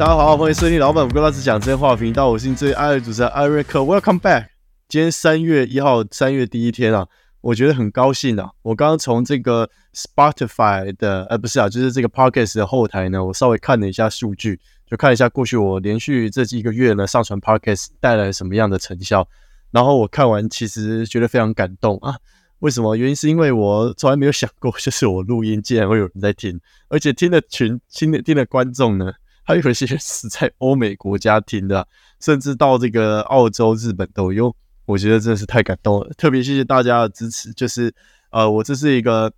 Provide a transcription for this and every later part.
大家好，欢迎收听老板不跟老师讲真话频道，我是你最爱的主持人艾瑞克，Welcome back。今天三月一号，三月第一天啊，我觉得很高兴啊。我刚刚从这个 Spotify 的，呃，不是啊，就是这个 Podcast 的后台呢，我稍微看了一下数据，就看一下过去我连续这几个月呢上传 Podcast 带来什么样的成效。然后我看完，其实觉得非常感动啊。为什么？原因是因为我从来没有想过，就是我录音竟然会有人在听，而且听的群、听的听的观众呢。还有一些是在欧美国家听的，甚至到这个澳洲、日本都有。我觉得真的是太感动了，特别谢谢大家的支持。就是呃，我这是一个，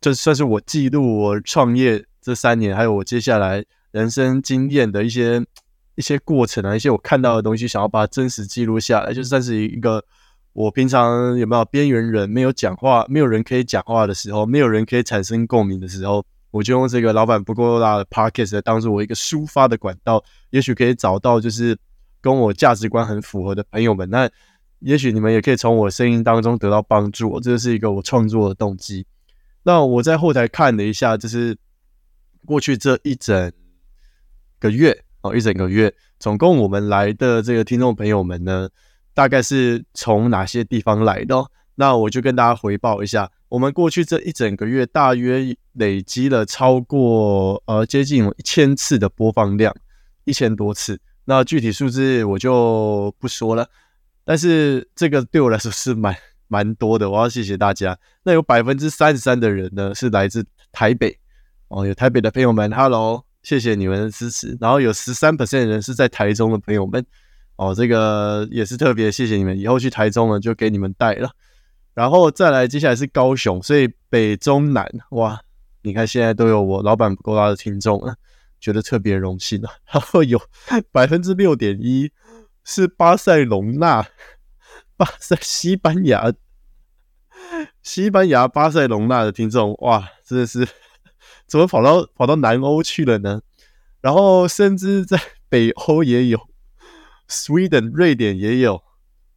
这算是我记录我创业这三年，还有我接下来人生经验的一些一些过程啊，一些我看到的东西，想要把它真实记录下来，就算是一个我平常有没有边缘人，没有讲话，没有人可以讲话的时候，没有人可以产生共鸣的时候。我就用这个老板不够大的 podcast 当做我一个抒发的管道，也许可以找到就是跟我价值观很符合的朋友们。那也许你们也可以从我声音当中得到帮助。这是一个我创作的动机。那我在后台看了一下，就是过去这一整个月哦，一整个月，总共我们来的这个听众朋友们呢，大概是从哪些地方来的？那我就跟大家回报一下。我们过去这一整个月，大约累积了超过呃接近一千次的播放量，一千多次。那具体数字我就不说了，但是这个对我来说是蛮蛮多的。我要谢谢大家。那有百分之三十三的人呢是来自台北哦，有台北的朋友们，Hello，谢谢你们的支持。然后有十三 percent 人是在台中的朋友们，哦，这个也是特别谢谢你们。以后去台中了就给你们带了。然后再来，接下来是高雄，所以北中南哇，你看现在都有我老板不够大的听众了，觉得特别荣幸啊。然后有百分之六点一是巴塞隆纳，巴塞西班牙，西班牙巴塞隆纳的听众哇，真的是 怎么跑到跑到南欧去了呢？然后甚至在北欧也有，Sweden 瑞典也有。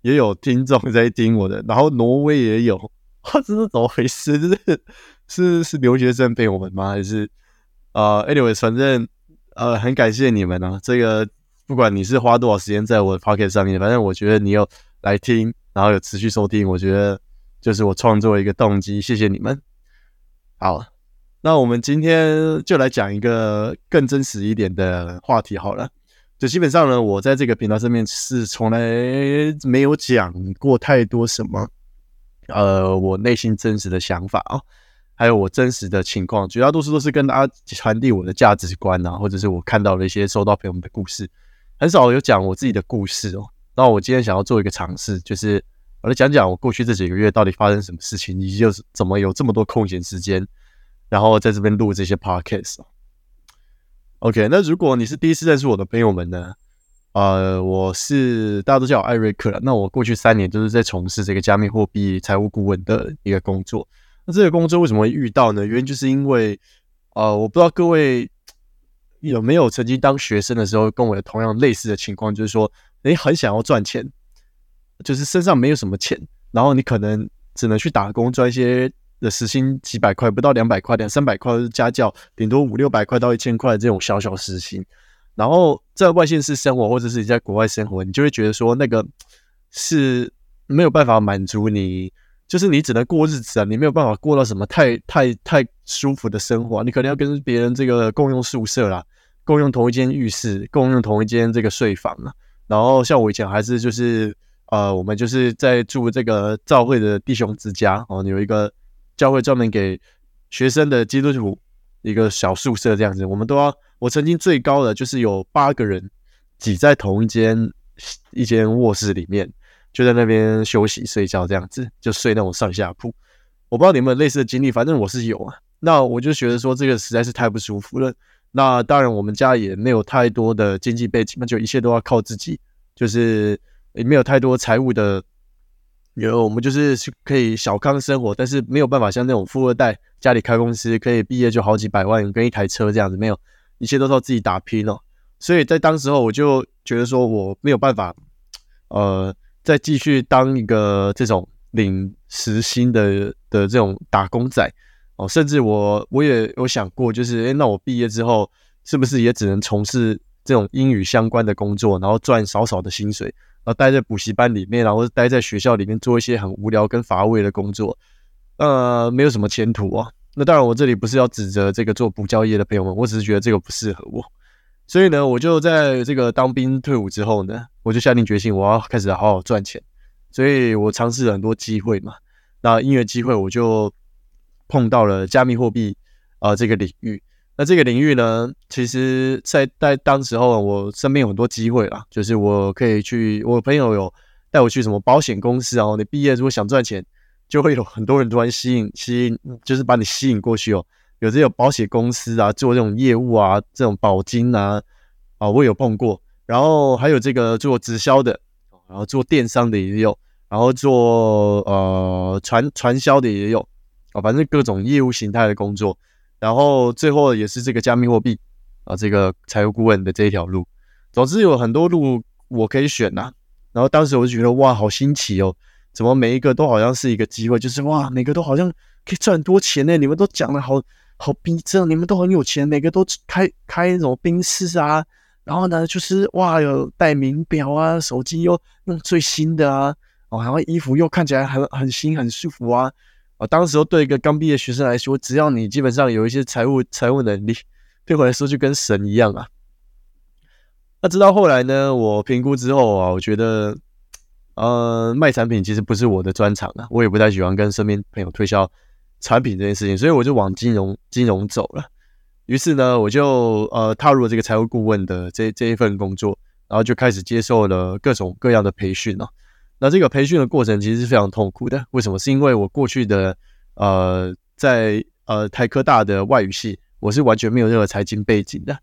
也有听众在听我的，然后挪威也有，这是怎么回事？是是是留学生陪我们吗？还是呃，anyway，反正呃，很感谢你们啊！这个不管你是花多少时间在我的 pocket 上面，反正我觉得你有来听，然后有持续收听，我觉得就是我创作一个动机。谢谢你们。好，那我们今天就来讲一个更真实一点的话题好了。就基本上呢，我在这个频道上面是从来没有讲过太多什么，呃，我内心真实的想法啊，还有我真实的情况，绝大多数都是跟大家传递我的价值观啊，或者是我看到的一些收到朋友们的故事，很少有讲我自己的故事哦。那我今天想要做一个尝试，就是我来讲讲我过去这几个月到底发生什么事情，以及就是怎么有这么多空闲时间，然后在这边录这些 podcast。OK，那如果你是第一次认识我的朋友们呢？呃，我是大家都叫我艾瑞克了。那我过去三年都是在从事这个加密货币财务顾问的一个工作。那这个工作为什么会遇到呢？原因就是因为，呃，我不知道各位有没有曾经当学生的时候跟我有同样类似的情况，就是说你很想要赚钱，就是身上没有什么钱，然后你可能只能去打工赚一些。的时薪几百块，不到两百块，两三百块是家教，顶多五六百块到一千块这种小小时薪。然后在外县市生活，或者是你在国外生活，你就会觉得说那个是没有办法满足你，就是你只能过日子啊，你没有办法过到什么太太太舒服的生活。你可能要跟别人这个共用宿舍啦，共用同一间浴室，共用同一间这个睡房啊。然后像我以前还是就是呃，我们就是在住这个教会的弟兄之家哦，有一个。教会专门给学生的基督徒一个小宿舍这样子，我们都要。我曾经最高的就是有八个人挤在同一间一间卧室里面，就在那边休息睡觉这样子，就睡那种上下铺。我不知道你有没有类似的经历，反正我是有啊。那我就觉得说这个实在是太不舒服了。那当然我们家也没有太多的经济背景，那就一切都要靠自己，就是也没有太多财务的。有我们就是可以小康生活，但是没有办法像那种富二代家里开公司，可以毕业就好几百万跟一台车这样子，没有，一切都是要自己打拼哦。所以在当时候我就觉得说我没有办法，呃，再继续当一个这种领时薪的的这种打工仔哦。甚至我我也有想过，就是诶那我毕业之后是不是也只能从事这种英语相关的工作，然后赚少少的薪水，然后待在补习班里面，然后待在学校里面做一些很无聊跟乏味的工作，呃，没有什么前途啊。那当然，我这里不是要指责这个做补教业的朋友们，我只是觉得这个不适合我。所以呢，我就在这个当兵退伍之后呢，我就下定决心，我要开始好好赚钱。所以我尝试了很多机会嘛。那音乐机会，我就碰到了加密货币啊这个领域。那这个领域呢，其实在在当时候，我身边有很多机会啦，就是我可以去，我朋友有带我去什么保险公司啊。你毕业如果想赚钱。就会有很多人突然吸引吸引，就是把你吸引过去哦。有这种保险公司啊，做这种业务啊，这种保金啊，啊，我有碰过。然后还有这个做直销的，然后做电商的也有，然后做呃传传销的也有啊，反正各种业务形态的工作。然后最后也是这个加密货币啊，这个财务顾问的这一条路。总之有很多路我可以选呐。然后当时我就觉得哇，好新奇哦。怎么每一个都好像是一个机会，就是哇，每个都好像可以赚很多钱呢？你们都讲的好好逼真，你们都很有钱，每个都开开那种宾士啊，然后呢，就是哇，有戴名表啊，手机又用最新的啊，哦，然后衣服又看起来很很新很舒服啊，啊，当时候对一个刚毕业学生来说，只要你基本上有一些财务财务能力，对我来说就跟神一样啊。那直到后来呢，我评估之后啊，我觉得。呃，卖产品其实不是我的专长啊，我也不太喜欢跟身边朋友推销产品这件事情，所以我就往金融金融走了。于是呢，我就呃踏入了这个财务顾问的这这一份工作，然后就开始接受了各种各样的培训哦。那这个培训的过程其实是非常痛苦的，为什么？是因为我过去的呃在呃台科大的外语系，我是完全没有任何财经背景的，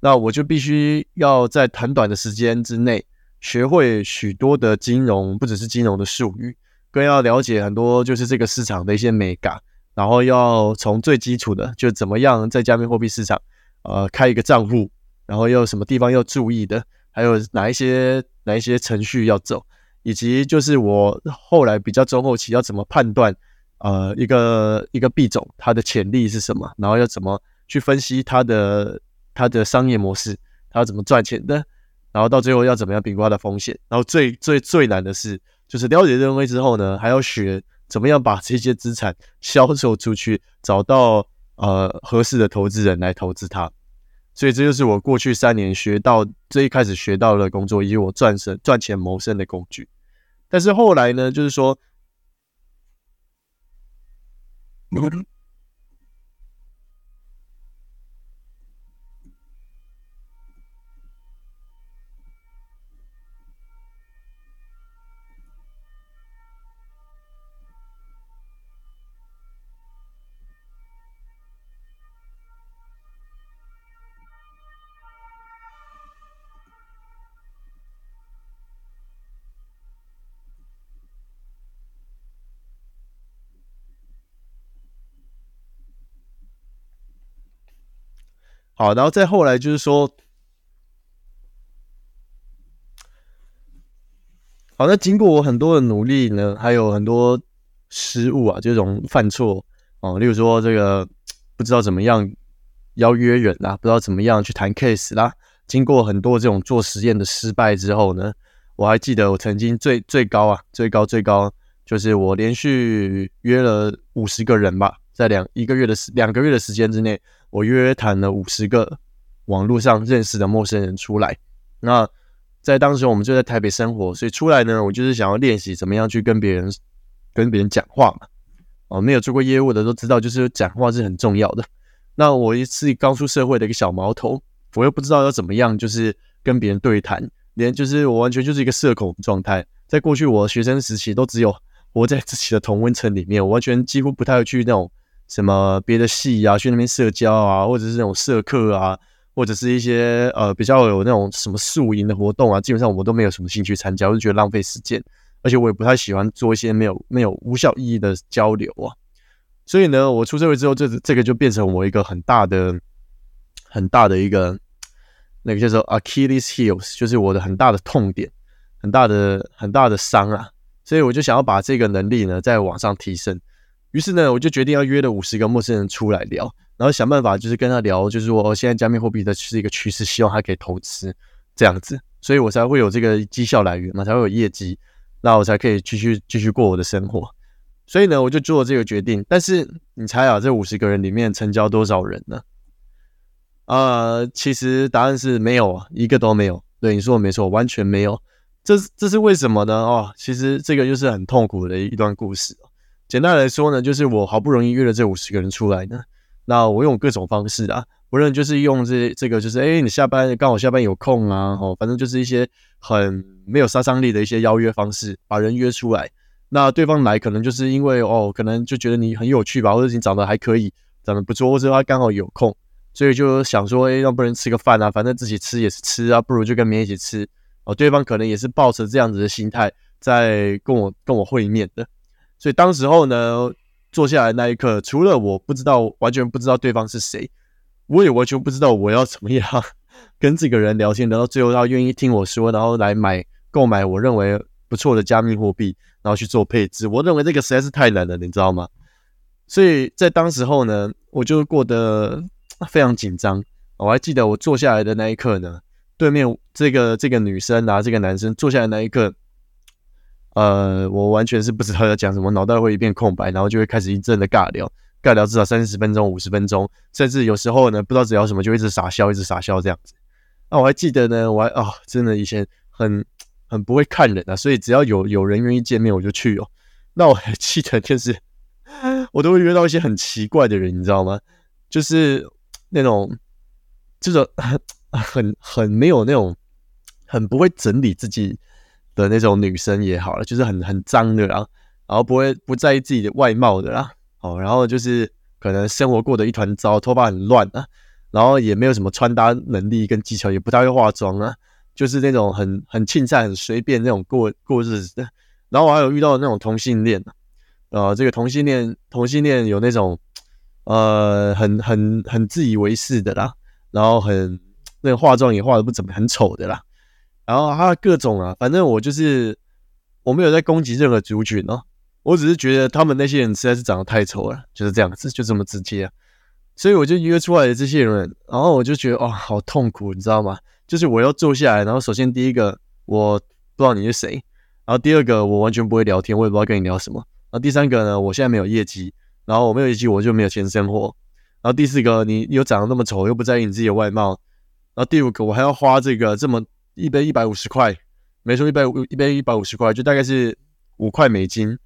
那我就必须要在很短的时间之内。学会许多的金融，不只是金融的术语，更要了解很多就是这个市场的一些美感，然后要从最基础的，就怎么样在加密货币市场，呃，开一个账户，然后又什么地方要注意的，还有哪一些哪一些程序要走，以及就是我后来比较中后期要怎么判断，呃，一个一个币种它的潜力是什么，然后要怎么去分析它的它的商业模式，它要怎么赚钱的。然后到最后要怎么样评估它的风险？然后最最最难的是，就是了解这东西之后呢，还要学怎么样把这些资产销售出去，找到呃合适的投资人来投资它。所以这就是我过去三年学到最一开始学到的工作，以及我赚生赚钱谋生的工具。但是后来呢，就是说。好，然后再后来就是说，好，那经过我很多的努力呢，还有很多失误啊，这种犯错哦，例如说这个不知道怎么样邀约人啦，不知道怎么样去谈 case 啦，经过很多这种做实验的失败之后呢，我还记得我曾经最最高啊，最高最高就是我连续约了五十个人吧，在两一个月的时两个月的时间之内。我约谈了五十个网络上认识的陌生人出来。那在当时我们就在台北生活，所以出来呢，我就是想要练习怎么样去跟别人跟别人讲话嘛。哦，没有做过业务的都知道，就是讲话是很重要的。那我一次刚出社会的一个小毛头，我又不知道要怎么样，就是跟别人对谈，连就是我完全就是一个社恐状态。在过去我学生时期，都只有活在自己的同温层里面，我完全几乎不太会去那种。什么别的系啊，去那边社交啊，或者是那种社课啊，或者是一些呃比较有那种什么宿营的活动啊，基本上我都没有什么兴趣参加，我就觉得浪费时间，而且我也不太喜欢做一些没有没有无效意义的交流啊。所以呢，我出社会之后，这这个就变成我一个很大的很大的一个那个叫做 Achilles heels，就是我的很大的痛点，很大的很大的伤啊。所以我就想要把这个能力呢，再往上提升。于是呢，我就决定要约了五十个陌生人出来聊。然后想办法就是跟他聊，就是说现在加密货币的是一个趋势，希望他可以投资这样子，所以我才会有这个绩效来源嘛，才会有业绩，那我才可以继续继续过我的生活。所以呢，我就做了这个决定。但是你猜啊，这五十个人里面成交多少人呢？呃，其实答案是没有，一个都没有。对，你说的没错，完全没有。这这是为什么呢？哦，其实这个就是很痛苦的一段故事。简单来说呢，就是我好不容易约了这五十个人出来呢，那我用各种方式啊，无论就是用这这个，就是哎，你下班刚好下班有空啊，哦，反正就是一些很没有杀伤力的一些邀约方式，把人约出来。那对方来可能就是因为哦，可能就觉得你很有趣吧，或者你长得还可以，长得不错，或者他刚好有空，所以就想说，哎，要不然吃个饭啊，反正自己吃也是吃啊，不如就跟别人一起吃哦。对方可能也是抱着这样子的心态在跟我跟我会面的，所以当时候呢，坐下来那一刻，除了我不知道，完全不知道对方是谁，我也完全不知道我要怎么样跟这个人聊天，聊到最后他愿意听我说，然后来买购买我认为不错的加密货币。然后去做配置，我认为这个实在是太难了，你知道吗？所以在当时候呢，我就过得非常紧张。我还记得我坐下来的那一刻呢，对面这个这个女生啊，这个男生坐下来那一刻，呃，我完全是不知道要讲什么，脑袋会一片空白，然后就会开始一阵的尬聊，尬聊至少三十分钟、五十分钟，甚至有时候呢，不知道聊什么就一直傻笑，一直傻笑这样子。那我还记得呢，我还啊，真的以前很。很不会看人啊，所以只要有有人愿意见面，我就去哦。那我还记得，就是我都会约到一些很奇怪的人，你知道吗？就是那种这种 很很没有那种很不会整理自己的那种女生也好了，就是很很脏的啦，然后不会不在意自己的外貌的啦，哦，然后就是可能生活过得一团糟，头发很乱啊，然后也没有什么穿搭能力跟技巧，也不太会化妆啊。就是那种很很轻善、很随便那种过过日子的，然后我还有遇到那种同性恋呃，这个同性恋同性恋有那种呃很很很自以为是的啦，然后很那个化妆也化的不怎么很丑的啦，然后他各种啊，反正我就是我没有在攻击任何族群哦，我只是觉得他们那些人实在是长得太丑了，就是这样子，就这么直接，所以我就约出来的这些人，然后我就觉得哇，好痛苦，你知道吗？就是我要坐下来，然后首先第一个我不知道你是谁，然后第二个我完全不会聊天，我也不知道跟你聊什么，然后第三个呢，我现在没有业绩，然后我没有业绩我就没有钱生活，然后第四个你又长得那么丑，又不在意你自己的外貌，然后第五个我还要花这个这么一杯一百五十块，没错，一百五一杯一百五十块，就大概是五块美金，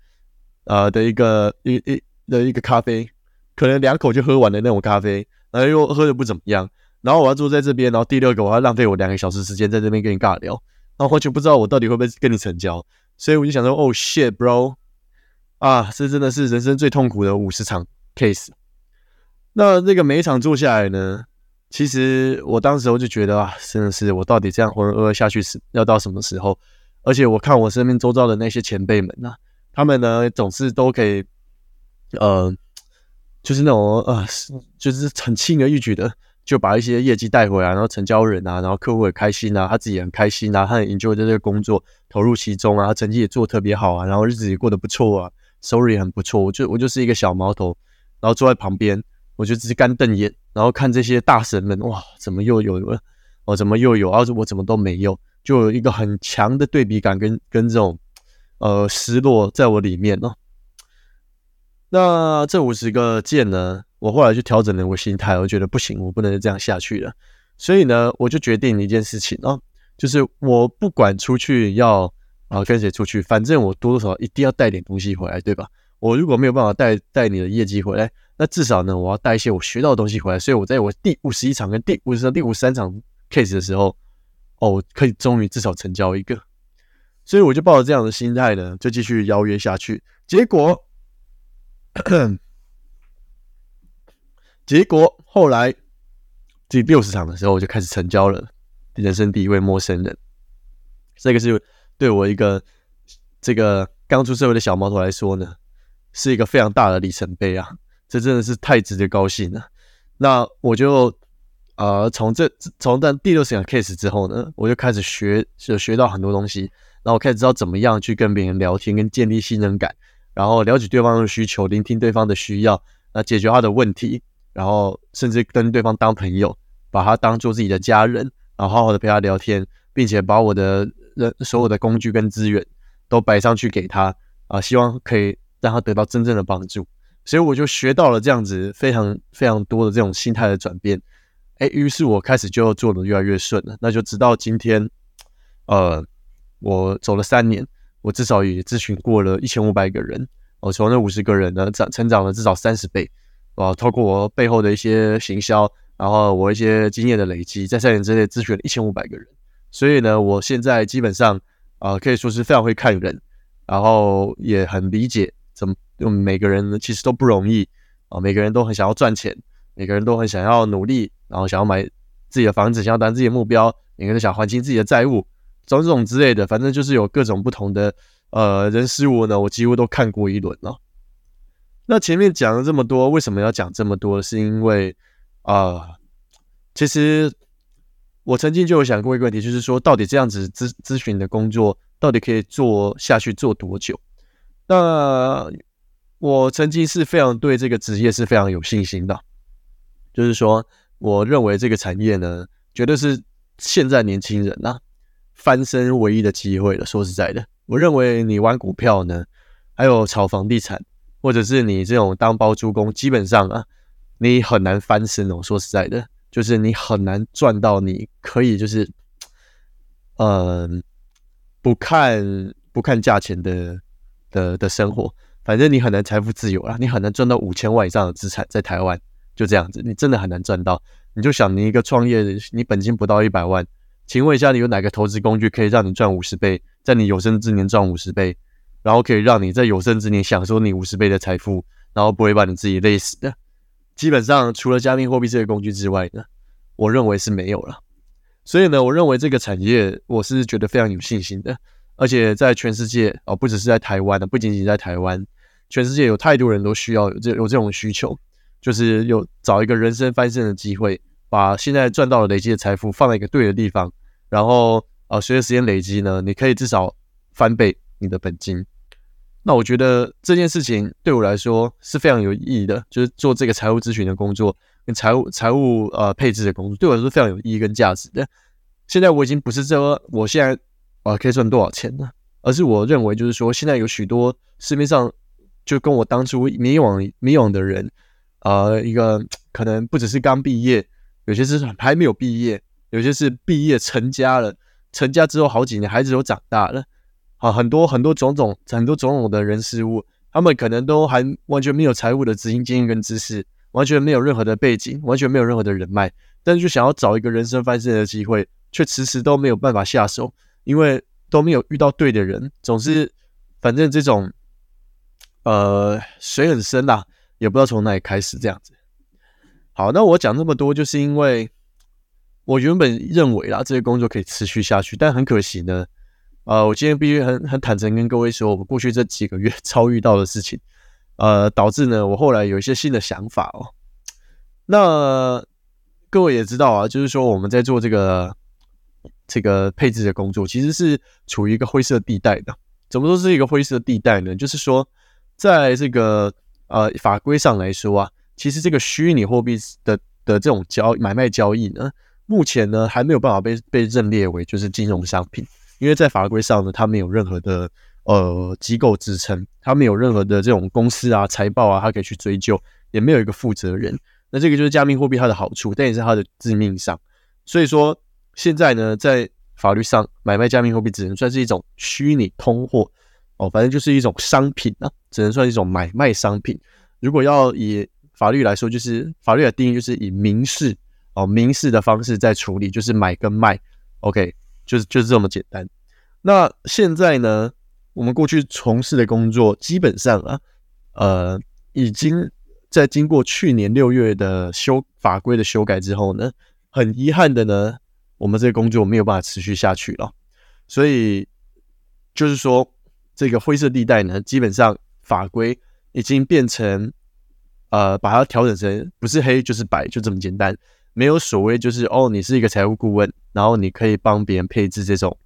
呃的一个一一的一个咖啡，可能两口就喝完的那种咖啡，然后又喝的不怎么样。然后我要坐在这边，然后第六个我要浪费我两个小时时间在这边跟你尬聊，然后完全不知道我到底会不会跟你成交，所以我就想说，哦，shit bro，啊，这真的是人生最痛苦的五十场 case。那那个每一场坐下来呢，其实我当时我就觉得啊，真的是我到底这样浑浑噩噩下去是要到什么时候？而且我看我身边周遭的那些前辈们呐，他们呢总是都可以，呃，就是那种呃，就是很轻而易举的。就把一些业绩带回来，然后成交人啊，然后客户也开心啊，他自己也很开心啊，他很 enjoy 这个工作，投入其中啊，他成绩也做特别好啊，然后日子也过得不错啊，收入也很不错。我就我就是一个小毛头，然后坐在旁边，我就只是干瞪眼，然后看这些大神们，哇，怎么又有了？哦，怎么又有？而且我怎么都没有，就有一个很强的对比感跟跟这种呃失落在我里面哦。那这五十个键呢？我后来就调整了我心态，我觉得不行，我不能这样下去了。所以呢，我就决定一件事情哦，就是我不管出去要啊跟谁出去，反正我多多少少一定要带点东西回来，对吧？我如果没有办法带带你的业绩回来，那至少呢，我要带一些我学到的东西回来。所以我在我第五十一场跟第五十场、第五十三场 case 的时候，哦，可以终于至少成交一个。所以我就抱着这样的心态呢，就继续邀约下去。结果。结果后来第六十场的时候，我就开始成交了人生第一位陌生人。这个是对我一个这个刚出社会的小毛头来说呢，是一个非常大的里程碑啊！这真的是太值得高兴了。那我就呃从这从但第六十场 case 之后呢，我就开始学，就学到很多东西，然后我开始知道怎么样去跟别人聊天，跟建立信任感，然后了解对方的需求，聆听对方的需要，那解决他的问题。然后甚至跟对方当朋友，把他当做自己的家人，然后好好的陪他聊天，并且把我的人所有的工具跟资源都摆上去给他啊，希望可以让他得到真正的帮助。所以我就学到了这样子非常非常多的这种心态的转变。哎，于是我开始就做的越来越顺了。那就直到今天，呃，我走了三年，我至少也咨询过了一千五百个人。我从那五十个人呢，长成长了至少三十倍。啊，透过我背后的一些行销，然后我一些经验的累积，在三年之内咨询了一千五百个人，所以呢，我现在基本上啊，可以说是非常会看人，然后也很理解怎么每个人其实都不容易啊，每个人都很想要赚钱，每个人都很想要努力，然后想要买自己的房子，想要达自己的目标，每个人都想还清自己的债务，种种之类的，反正就是有各种不同的呃人事物呢，我几乎都看过一轮了。那前面讲了这么多，为什么要讲这么多？是因为啊，其实我曾经就有想过一个问题，就是说，到底这样子咨咨询的工作，到底可以做下去做多久？那我曾经是非常对这个职业是非常有信心的，就是说，我认为这个产业呢，绝对是现在年轻人呐翻身唯一的机会了。说实在的，我认为你玩股票呢，还有炒房地产。或者是你这种当包租公，基本上啊，你很难翻身哦。说实在的，就是你很难赚到你可以就是，嗯，不看不看价钱的的的生活，反正你很难财富自由啊，你很难赚到五千万以上的资产在台湾，就这样子，你真的很难赚到。你就想你一个创业，你本金不到一百万，请问一下，你有哪个投资工具可以让你赚五十倍，在你有生之年赚五十倍？然后可以让你在有生之年享受你五十倍的财富，然后不会把你自己累死的。基本上除了加密货币这个工具之外呢，我认为是没有了。所以呢，我认为这个产业我是觉得非常有信心的。而且在全世界哦，不只是在台湾的，不仅仅在台湾，全世界有太多人都需要有这有这种需求，就是有找一个人生翻身的机会，把现在赚到的累积的财富放在一个对的地方，然后呃，随着时间累积呢，你可以至少翻倍。你的本金，那我觉得这件事情对我来说是非常有意义的，就是做这个财务咨询的工作跟财务财务呃配置的工作，对我来说非常有意义跟价值的。现在我已经不是说我现在啊可以赚多少钱了，而是我认为就是说现在有许多市面上就跟我当初迷惘迷惘的人，呃，一个 可能不只是刚毕业，有些是还没有毕业，有些是毕业成家了，成家之后好几年孩子都长大了。好，很多很多种种很多种种的人事物，他们可能都还完全没有财务的执行经验跟知识，完全没有任何的背景，完全没有任何的人脉，但是就想要找一个人生翻身的机会，却迟迟都没有办法下手，因为都没有遇到对的人，总是反正这种呃水很深呐，也不知道从哪里开始这样子。好，那我讲这么多，就是因为我原本认为啦，这个工作可以持续下去，但很可惜呢。呃，我今天必须很很坦诚跟各位说，我们过去这几个月 遭遇到的事情，呃，导致呢，我后来有一些新的想法哦。那各位也知道啊，就是说我们在做这个这个配置的工作，其实是处于一个灰色地带的。怎么说是一个灰色地带呢？就是说，在这个呃法规上来说啊，其实这个虚拟货币的的这种交买卖交易呢，目前呢还没有办法被被认列为就是金融商品。因为在法规上呢，它没有任何的呃机构支撑，它没有任何的这种公司啊、财报啊，它可以去追究，也没有一个负责人。那这个就是加密货币它的好处，但也是它的致命伤。所以说现在呢，在法律上买卖加密货币只能算是一种虚拟通货哦，反正就是一种商品啊，只能算一种买卖商品。如果要以法律来说，就是法律的定义就是以民事哦民事的方式在处理，就是买跟卖。OK。就是就是这么简单。那现在呢，我们过去从事的工作，基本上啊，呃，已经在经过去年六月的修法规的修改之后呢，很遗憾的呢，我们这个工作没有办法持续下去了。所以就是说，这个灰色地带呢，基本上法规已经变成呃，把它调整成不是黑就是白，就这么简单。没有所谓，就是哦，你是一个财务顾问，然后你可以帮别人配置这种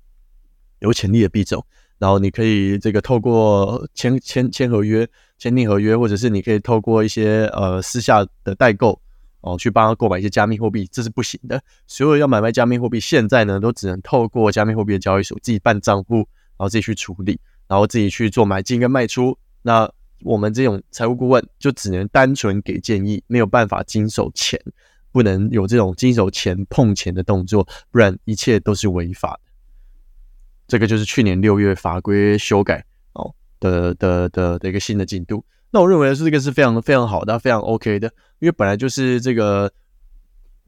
有潜力的币种，然后你可以这个透过签签签合约、签订合约，或者是你可以透过一些呃私下的代购哦去帮他购买一些加密货币，这是不行的。所有要买卖加密货币，现在呢都只能透过加密货币的交易所自己办账户，然后自己去处理，然后自己去做买进跟卖出。那我们这种财务顾问就只能单纯给建议，没有办法经手钱，不能有这种经手钱碰钱的动作，不然一切都是违法的。这个就是去年六月法规修改哦的的的的一个新的进度。那我认为是这个是非常非常好的，非常 OK 的，因为本来就是这个，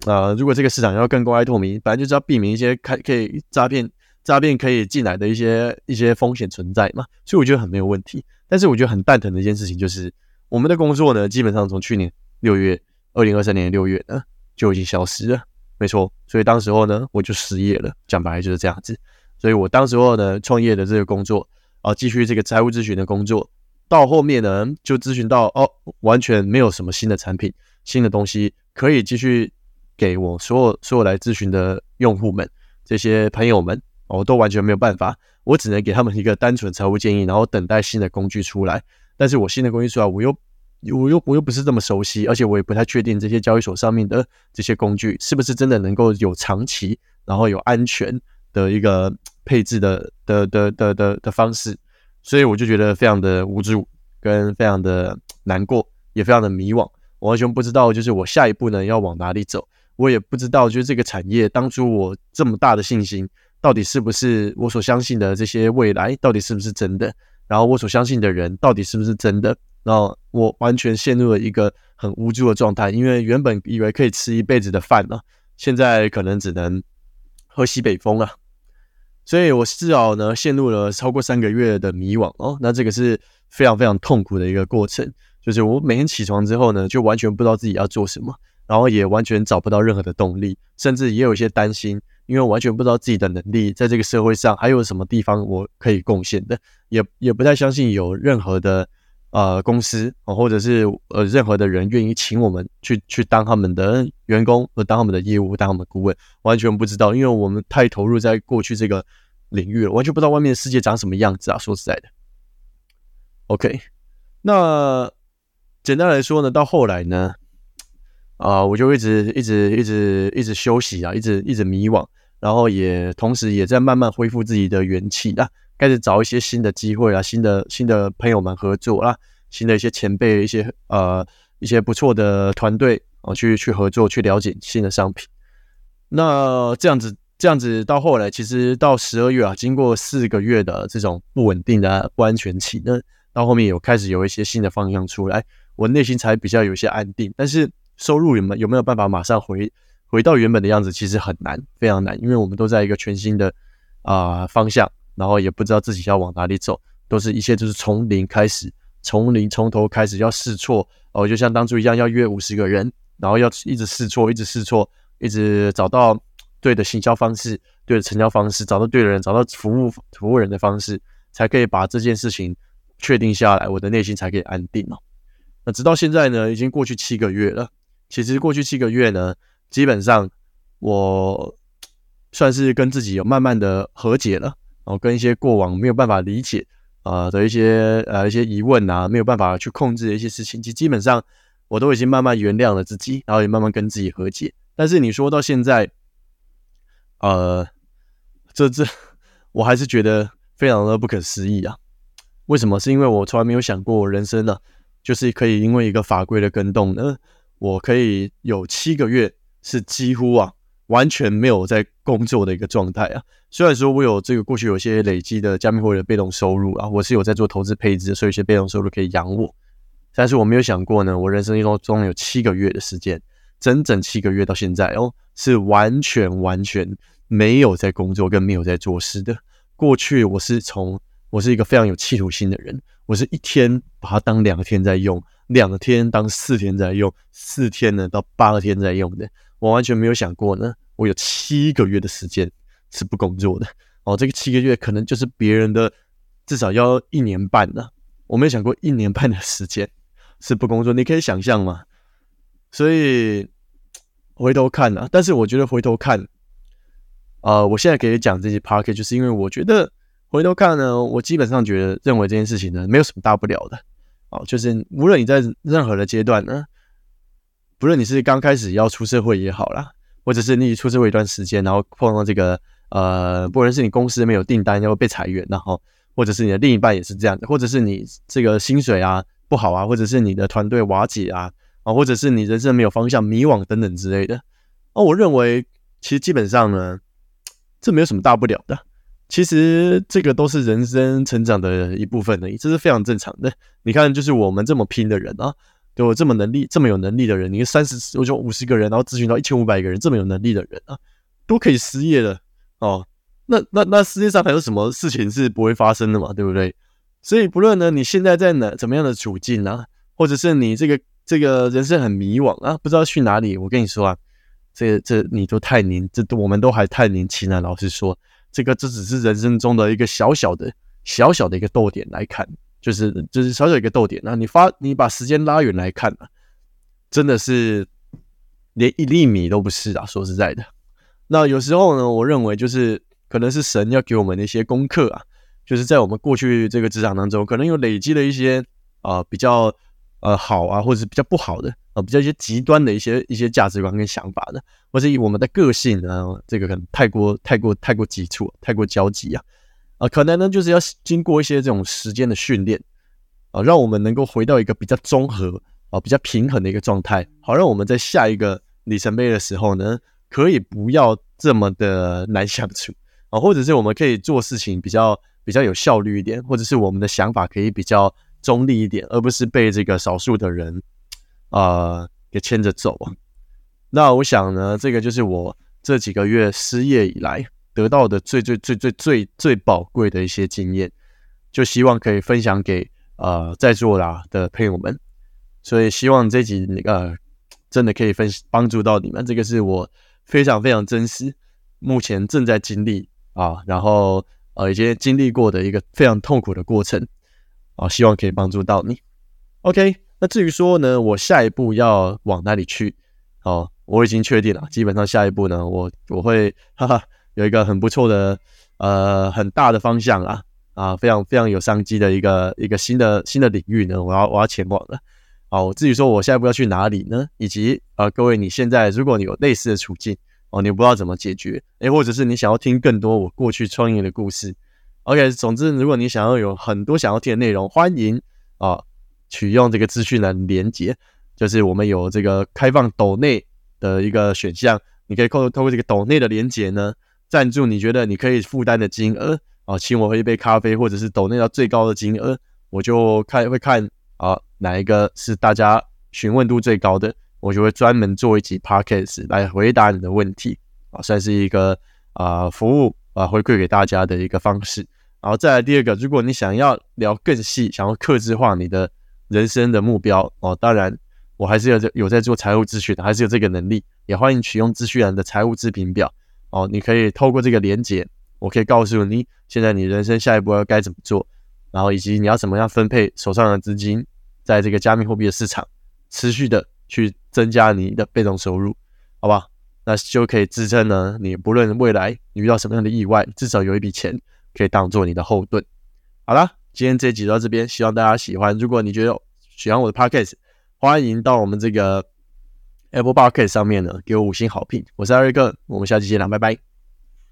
呃，如果这个市场要更公开透明，本来就是要避免一些开可以诈骗诈骗可以进来的一些一些风险存在嘛，所以我觉得很没有问题。但是我觉得很蛋疼的一件事情就是，我们的工作呢，基本上从去年六月，二零二三年六月呢就已经消失了，没错。所以当时候呢，我就失业了，讲白了就是这样子。所以我当时候呢，创业的这个工作啊，继续这个财务咨询的工作。到后面呢，就咨询到哦，完全没有什么新的产品、新的东西可以继续给我所有所有来咨询的用户们、这些朋友们，我都完全没有办法，我只能给他们一个单纯财务建议，然后等待新的工具出来。但是我新的工具出来，我又我又我又不是这么熟悉，而且我也不太确定这些交易所上面的这些工具是不是真的能够有长期，然后有安全的一个配置的的的的的的方式。所以我就觉得非常的无助，跟非常的难过，也非常的迷惘。我完全不知道，就是我下一步呢要往哪里走。我也不知道，就是这个产业当初我这么大的信心，到底是不是我所相信的这些未来，到底是不是真的？然后我所相信的人，到底是不是真的？然后我完全陷入了一个很无助的状态，因为原本以为可以吃一辈子的饭呢，现在可能只能喝西北风了。所以我至少呢陷入了超过三个月的迷惘哦，那这个是非常非常痛苦的一个过程，就是我每天起床之后呢，就完全不知道自己要做什么，然后也完全找不到任何的动力，甚至也有一些担心，因为完全不知道自己的能力在这个社会上还有什么地方我可以贡献的，也也不太相信有任何的。呃，公司哦，或者是呃，任何的人愿意请我们去去当他们的员工，或当他们的业务，当他们的顾问，完全不知道，因为我们太投入在过去这个领域了，完全不知道外面的世界长什么样子啊！说实在的，OK，那简单来说呢，到后来呢，啊，我就一直一直一直一直休息啊，一直一直迷惘，然后也同时也在慢慢恢复自己的元气啊。开始找一些新的机会啊，新的新的朋友们合作啊，新的一些前辈，一些呃一些不错的团队啊，去去合作，去了解新的商品。那这样子这样子到后来，其实到十二月啊，经过四个月的这种不稳定的不安全期，那到后面有开始有一些新的方向出来，我内心才比较有些安定。但是收入有没有没有办法马上回回到原本的样子，其实很难，非常难，因为我们都在一个全新的啊方向。然后也不知道自己要往哪里走，都是一切都是从零开始，从零从头开始要试错哦，就像当初一样要约五十个人，然后要一直试错，一直试错，一直找到对的行销方式，对的成交方式，找到对的人，找到服务服务人的方式，才可以把这件事情确定下来，我的内心才可以安定哦。那直到现在呢，已经过去七个月了。其实过去七个月呢，基本上我算是跟自己有慢慢的和解了。然后跟一些过往没有办法理解啊的一些呃一些疑问啊，没有办法去控制的一些事情，其实基本上我都已经慢慢原谅了自己，然后也慢慢跟自己和解。但是你说到现在，呃，这这我还是觉得非常的不可思议啊！为什么？是因为我从来没有想过，我人生呢，就是可以因为一个法规的更动呢，我可以有七个月是几乎啊。完全没有在工作的一个状态啊！虽然说我有这个过去有些累积的加密货币的被动收入啊，我是有在做投资配置，所以一些被动收入可以养我。但是我没有想过呢，我人生当中有七个月的时间，整整七个月到现在哦，是完全完全没有在工作跟没有在做事的。过去我是从我是一个非常有企图心的人，我是一天把它当两天在用，两天当四天在用，四天呢到八天在用的。我完全没有想过呢，我有七个月的时间是不工作的哦。这个七个月可能就是别人的至少要一年半呢。我没有想过一年半的时间是不工作，你可以想象吗？所以回头看呢，但是我觉得回头看，啊，我现在可以讲这些 p a r k 就是因为我觉得回头看呢，我基本上觉得认为这件事情呢没有什么大不了的哦。就是无论你在任何的阶段呢。不论你是刚开始要出社会也好啦，或者是你出社会一段时间，然后碰到这个呃，不论是你公司没有订单要被裁员，然后或者是你的另一半也是这样的，或者是你这个薪水啊不好啊，或者是你的团队瓦解啊啊，或者是你人生没有方向、迷惘等等之类的。哦我认为其实基本上呢，这没有什么大不了的。其实这个都是人生成长的一部分而已，这是非常正常的。你看，就是我们这么拼的人啊，对我这么能力、这么有能力的人，你三十，我就五十个人，然后咨询到一千五百个人，这么有能力的人啊，都可以失业了哦。那那那世界上还有什么事情是不会发生的嘛？对不对？所以不论呢，你现在在哪怎么样的处境啊，或者是你这个这个人生很迷惘啊，不知道去哪里，我跟你说啊，这这你都太年，这我们都还太年轻了，老实说。这个这只是人生中的一个小小的、小小的一个逗点来看，就是就是小小一个逗点。那你发你把时间拉远来看啊，真的是连一粒米都不是啊！说实在的，那有时候呢，我认为就是可能是神要给我们的一些功课啊，就是在我们过去这个职场当中，可能有累积了一些啊比较呃好啊，或者是比较不好的。啊，比较一些极端的一些一些价值观跟想法的，或者以我们的个性呢，这个可能太过太过太过急促，太过焦急啊，啊，可能呢就是要经过一些这种时间的训练啊，让我们能够回到一个比较综合啊、比较平衡的一个状态，好让我们在下一个里程碑的时候呢，可以不要这么的难相处啊，或者是我们可以做事情比较比较有效率一点，或者是我们的想法可以比较中立一点，而不是被这个少数的人。啊，给牵着走啊！那我想呢，这个就是我这几个月失业以来得到的最最最最最最宝贵的一些经验，就希望可以分享给呃在座啦的朋友们。所以希望这集呃真的可以分帮助到你们。这个是我非常非常真实，目前正在经历啊，然后呃已经经历过的一个非常痛苦的过程啊，希望可以帮助到你。OK。那至于说呢，我下一步要往哪里去？哦，我已经确定了，基本上下一步呢，我我会哈哈有一个很不错的呃很大的方向啊啊，非常非常有商机的一个一个新的新的领域呢，我要我要前往了。好，我至于说我下一步要去哪里呢？以及呃，各位你现在如果你有类似的处境哦，你不知道怎么解决，诶，或者是你想要听更多我过去创业的故事，OK，总之如果你想要有很多想要听的内容，欢迎啊。取用这个资讯的连接，就是我们有这个开放抖内的一个选项，你可以透透过这个抖内的连接呢，赞助你觉得你可以负担的金额啊，请我喝一杯咖啡，或者是抖内到最高的金额，我就看会看啊哪一个是大家询问度最高的，我就会专门做一集 podcast 来回答你的问题啊，算是一个啊服务啊回馈给大家的一个方式。然后再来第二个，如果你想要聊更细，想要克制化你的。人生的目标哦，当然我还是有有在做财务咨询的，还是有这个能力，也欢迎取用资讯人的财务咨评表哦。你可以透过这个连接，我可以告诉你现在你人生下一步要该怎么做，然后以及你要怎么样分配手上的资金，在这个加密货币的市场持续的去增加你的被动收入，好吧？那就可以支撑呢，你不论未来你遇到什么样的意外，至少有一笔钱可以当做你的后盾。好了。今天这集到这边，希望大家喜欢。如果你觉得喜欢我的 podcast，欢迎到我们这个 Apple Podcast 上面呢，给我五星好评。我是艾瑞克，我们下期见啦，拜拜。